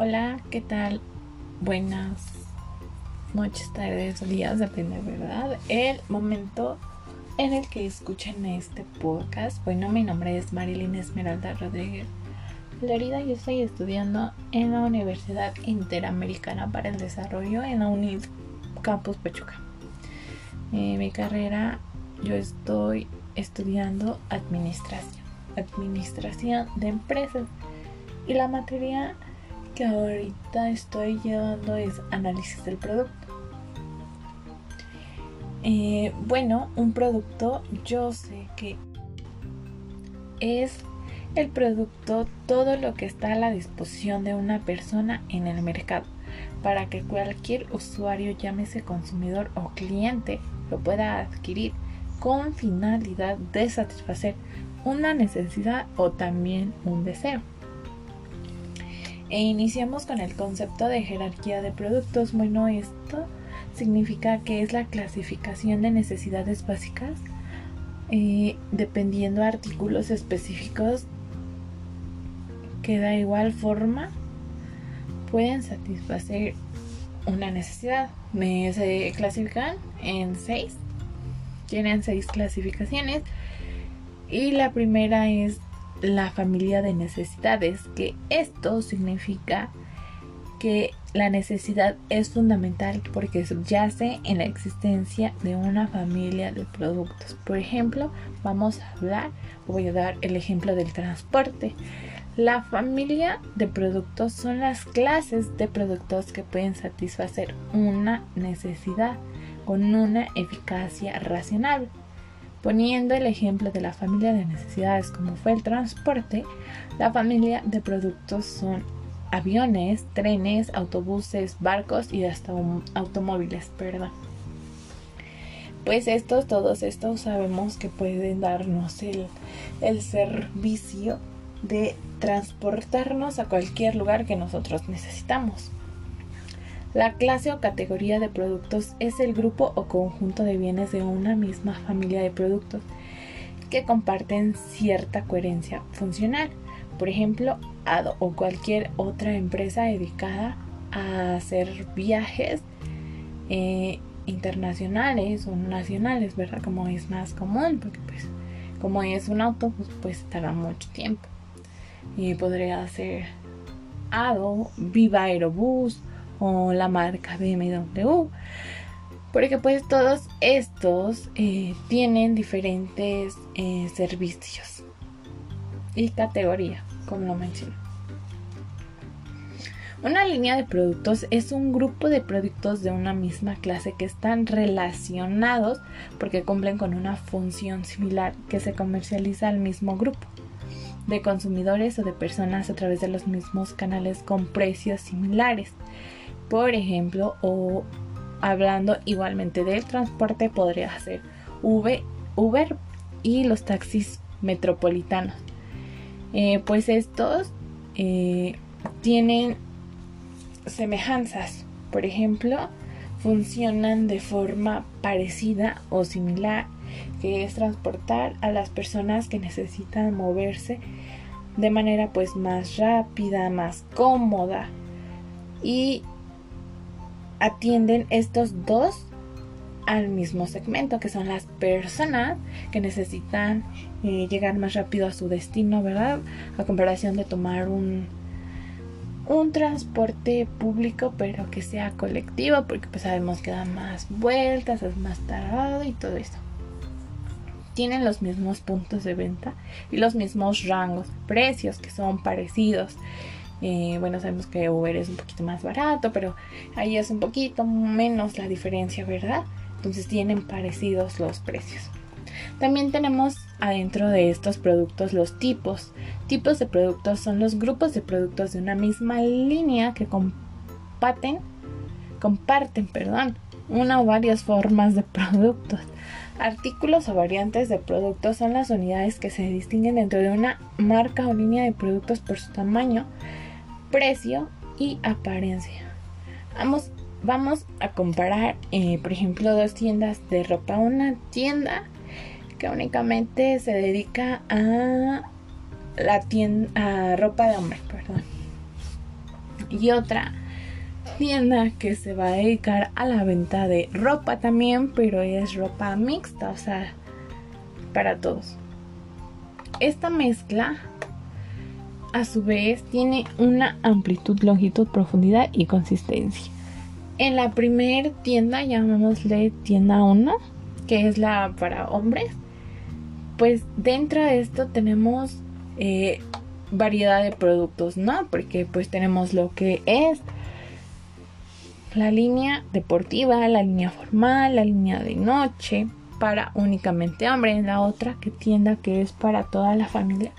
Hola, ¿qué tal? Buenas noches, tardes días, depende, ¿verdad? El momento en el que escuchen este podcast. Bueno, mi nombre es Marilyn Esmeralda Rodríguez Florida. Yo estoy estudiando en la Universidad Interamericana para el Desarrollo en la UNID Campus Pachuca. Eh, mi carrera, yo estoy estudiando administración, administración de empresas. Y la materia que ahorita estoy llevando es análisis del producto. Eh, bueno, un producto yo sé que es el producto todo lo que está a la disposición de una persona en el mercado para que cualquier usuario, llámese consumidor o cliente, lo pueda adquirir con finalidad de satisfacer una necesidad o también un deseo. E iniciamos con el concepto de jerarquía de productos. Bueno, esto significa que es la clasificación de necesidades básicas eh, dependiendo de artículos específicos que da igual forma pueden satisfacer una necesidad. Me se clasifican en seis. Tienen seis clasificaciones. Y la primera es la familia de necesidades, que esto significa que la necesidad es fundamental porque subyace en la existencia de una familia de productos. Por ejemplo, vamos a hablar, voy a dar el ejemplo del transporte. La familia de productos son las clases de productos que pueden satisfacer una necesidad con una eficacia racional. Poniendo el ejemplo de la familia de necesidades como fue el transporte, la familia de productos son aviones, trenes, autobuses, barcos y hasta automóviles, perdón. Pues estos, todos estos sabemos que pueden darnos el, el servicio de transportarnos a cualquier lugar que nosotros necesitamos. La clase o categoría de productos es el grupo o conjunto de bienes de una misma familia de productos que comparten cierta coherencia funcional. Por ejemplo, ADO o cualquier otra empresa dedicada a hacer viajes eh, internacionales o nacionales, ¿verdad? Como es más común, porque pues como es un auto, pues, pues tarda mucho tiempo. Y podría ser ADO, Viva Aerobús o la marca BMW. Porque pues todos estos eh, tienen diferentes eh, servicios y categoría, como lo mencioné. Una línea de productos es un grupo de productos de una misma clase que están relacionados porque cumplen con una función similar que se comercializa al mismo grupo de consumidores o de personas a través de los mismos canales con precios similares. Por ejemplo, o hablando igualmente del transporte, podría ser Uber, y los taxis metropolitanos. Eh, pues estos eh, tienen semejanzas. Por ejemplo, funcionan de forma parecida o similar que es transportar a las personas que necesitan moverse de manera pues más rápida, más cómoda y atienden estos dos al mismo segmento que son las personas que necesitan eh, llegar más rápido a su destino, ¿verdad? A comparación de tomar un un transporte público pero que sea colectivo porque pues sabemos que da más vueltas, es más tardado y todo eso tienen los mismos puntos de venta y los mismos rangos, precios que son parecidos. Eh, bueno, sabemos que Uber es un poquito más barato, pero ahí es un poquito menos la diferencia, ¿verdad? Entonces tienen parecidos los precios. También tenemos adentro de estos productos los tipos. Tipos de productos son los grupos de productos de una misma línea que comparten, comparten, perdón, una o varias formas de productos. Artículos o variantes de productos son las unidades que se distinguen dentro de una marca o línea de productos por su tamaño, precio y apariencia. Vamos, vamos a comparar, eh, por ejemplo, dos tiendas de ropa. Una tienda que únicamente se dedica a la tienda a ropa de hombre, perdón. y otra tienda que se va a dedicar a la venta de ropa también, pero es ropa mixta, o sea, para todos. Esta mezcla a su vez tiene una amplitud, longitud, profundidad y consistencia. En la primer tienda, llamémosle tienda 1, que es la para hombres, pues dentro de esto tenemos eh, variedad de productos, ¿no? Porque pues tenemos lo que es la línea deportiva, la línea formal, la línea de noche para únicamente hombre. En la otra que tienda que es para toda la familia,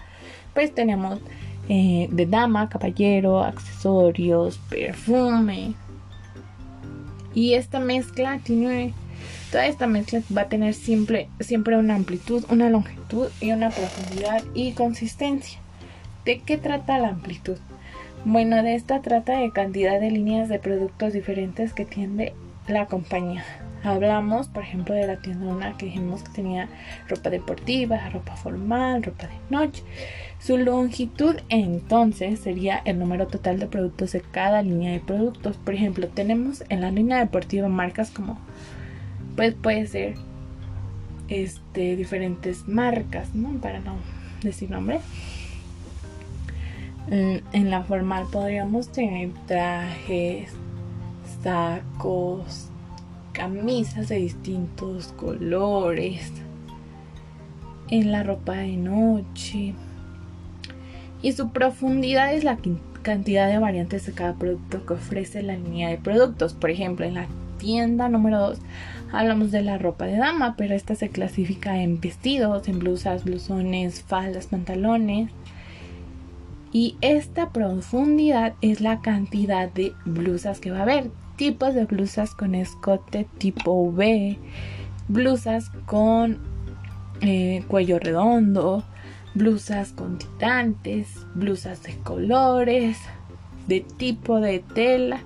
pues tenemos eh, de dama, caballero, accesorios, perfume. Y esta mezcla tiene, toda esta mezcla va a tener siempre, siempre una amplitud, una longitud y una profundidad y consistencia. ¿De qué trata la amplitud? Bueno, de esta trata de cantidad de líneas de productos diferentes que tiende la compañía. Hablamos, por ejemplo, de la tienda una que dijimos que tenía ropa deportiva, ropa formal, ropa de noche. Su longitud entonces sería el número total de productos de cada línea de productos. Por ejemplo, tenemos en la línea deportiva marcas como, pues puede ser, este, diferentes marcas, ¿no? Para no decir nombre en la formal podríamos tener trajes, sacos, camisas de distintos colores, en la ropa de noche. Y su profundidad es la cantidad de variantes de cada producto que ofrece la línea de productos. Por ejemplo, en la tienda número 2 hablamos de la ropa de dama, pero esta se clasifica en vestidos, en blusas, blusones, faldas, pantalones y esta profundidad es la cantidad de blusas que va a haber. Tipos de blusas con escote tipo V, blusas con eh, cuello redondo, blusas con titantes, blusas de colores, de tipo de tela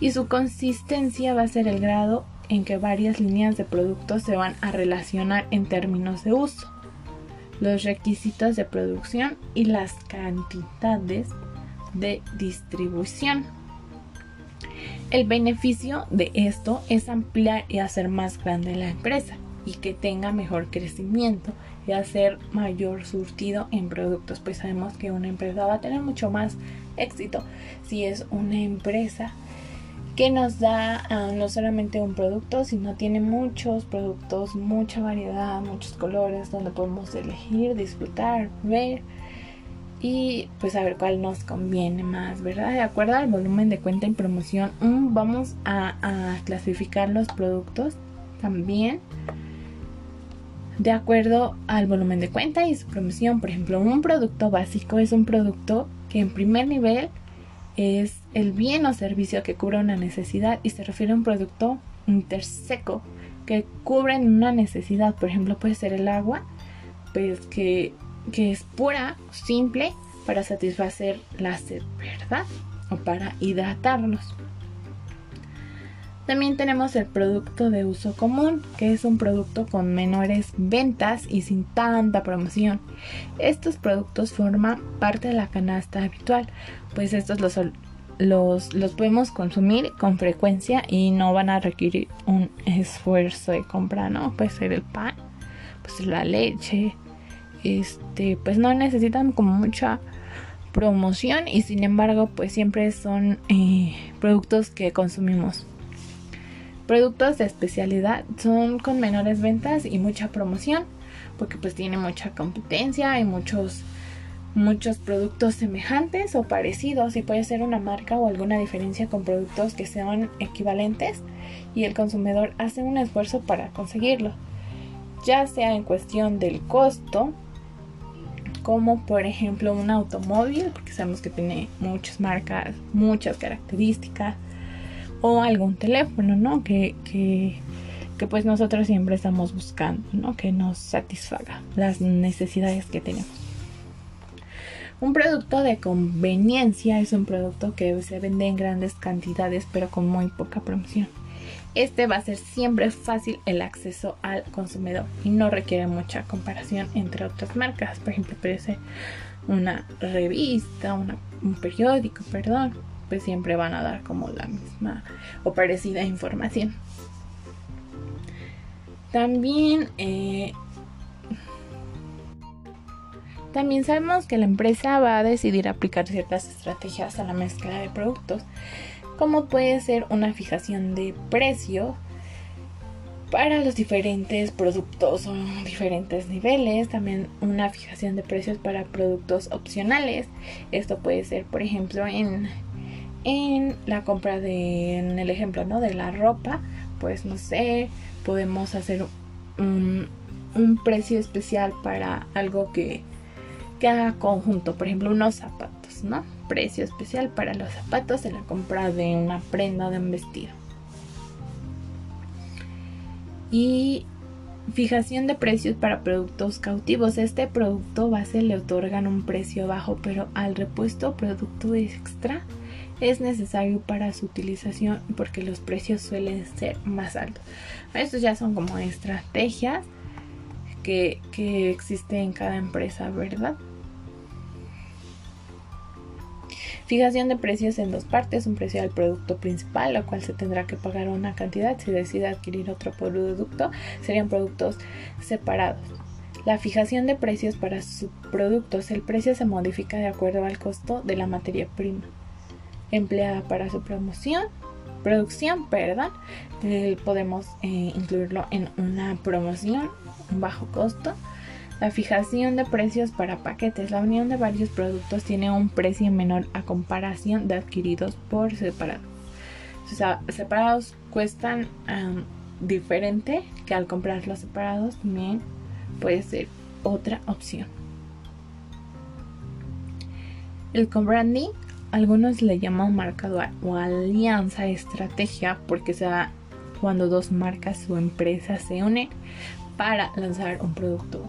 y su consistencia va a ser el grado en que varias líneas de productos se van a relacionar en términos de uso los requisitos de producción y las cantidades de distribución. El beneficio de esto es ampliar y hacer más grande la empresa y que tenga mejor crecimiento y hacer mayor surtido en productos. Pues sabemos que una empresa va a tener mucho más éxito si es una empresa que nos da ah, no solamente un producto, sino tiene muchos productos, mucha variedad, muchos colores donde podemos elegir, disfrutar, ver y pues a ver cuál nos conviene más, ¿verdad? De acuerdo al volumen de cuenta y promoción, mm, vamos a, a clasificar los productos también de acuerdo al volumen de cuenta y su promoción. Por ejemplo, un producto básico es un producto que en primer nivel es el bien o servicio que cubre una necesidad y se refiere a un producto interseco que cubre una necesidad. Por ejemplo, puede ser el agua, pues que, que es pura, simple, para satisfacer la sed, ¿verdad? O para hidratarnos. También tenemos el producto de uso común, que es un producto con menores ventas y sin tanta promoción. Estos productos forman parte de la canasta habitual, pues estos los, los, los podemos consumir con frecuencia y no van a requerir un esfuerzo de compra, ¿no? Puede ser el pan, pues la leche, este, pues no necesitan como mucha promoción y sin embargo pues siempre son eh, productos que consumimos. Productos de especialidad son con menores ventas y mucha promoción, porque pues tiene mucha competencia y muchos muchos productos semejantes o parecidos y puede ser una marca o alguna diferencia con productos que sean equivalentes y el consumidor hace un esfuerzo para conseguirlo, ya sea en cuestión del costo, como por ejemplo un automóvil, porque sabemos que tiene muchas marcas, muchas características, o algún teléfono, ¿no? Que, que, que, pues nosotros siempre estamos buscando, ¿no? Que nos satisfaga las necesidades que tenemos. Un producto de conveniencia es un producto que se vende en grandes cantidades pero con muy poca promoción. Este va a ser siempre fácil el acceso al consumidor y no requiere mucha comparación entre otras marcas. Por ejemplo, ser una revista, un periódico, perdón, pues siempre van a dar como la misma o parecida información. También, eh, también sabemos que la empresa va a decidir aplicar ciertas estrategias a la mezcla de productos, como puede ser una fijación de precio para los diferentes productos o diferentes niveles, también una fijación de precios para productos opcionales. Esto puede ser, por ejemplo, en, en la compra de, en el ejemplo, ¿no? De la ropa, pues no sé, podemos hacer un, precio especial para algo que, haga conjunto, por ejemplo, unos zapatos, ¿no? Precio especial para los zapatos en la compra de una prenda de un vestido. Y fijación de precios para productos cautivos. Este producto base le otorgan un precio bajo, pero al repuesto producto extra es necesario para su utilización porque los precios suelen ser más altos. Estos ya son como estrategias que, que existen en cada empresa, ¿verdad? Fijación de precios en dos partes, un precio al producto principal, lo cual se tendrá que pagar una cantidad. Si decide adquirir otro producto, serían productos separados. La fijación de precios para subproductos, el precio se modifica de acuerdo al costo de la materia prima empleada para su promoción, producción, perdón. Eh, podemos eh, incluirlo en una promoción, un bajo costo. La fijación de precios para paquetes. La unión de varios productos tiene un precio menor a comparación de adquiridos por separado. O sea, separados cuestan diferente que al comprarlos separados también puede ser otra opción. El co-branding algunos le llaman marcador o alianza estrategia porque se da cuando dos marcas o empresas se unen para lanzar un producto.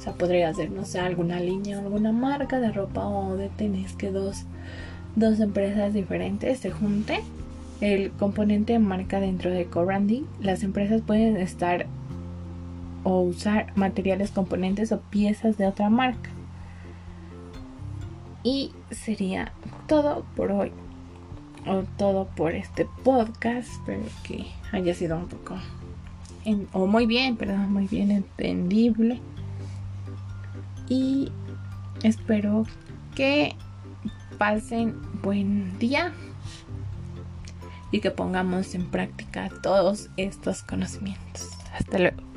O sea, podría ser, no sé, alguna línea, alguna marca de ropa o de tenis que dos, dos empresas diferentes se junten. El componente de marca dentro de co-branding, las empresas pueden estar o usar materiales, componentes o piezas de otra marca. Y sería todo por hoy. O todo por este podcast. Espero que haya sido un poco. o muy bien, perdón, muy bien entendible. Y espero que pasen buen día y que pongamos en práctica todos estos conocimientos. Hasta luego.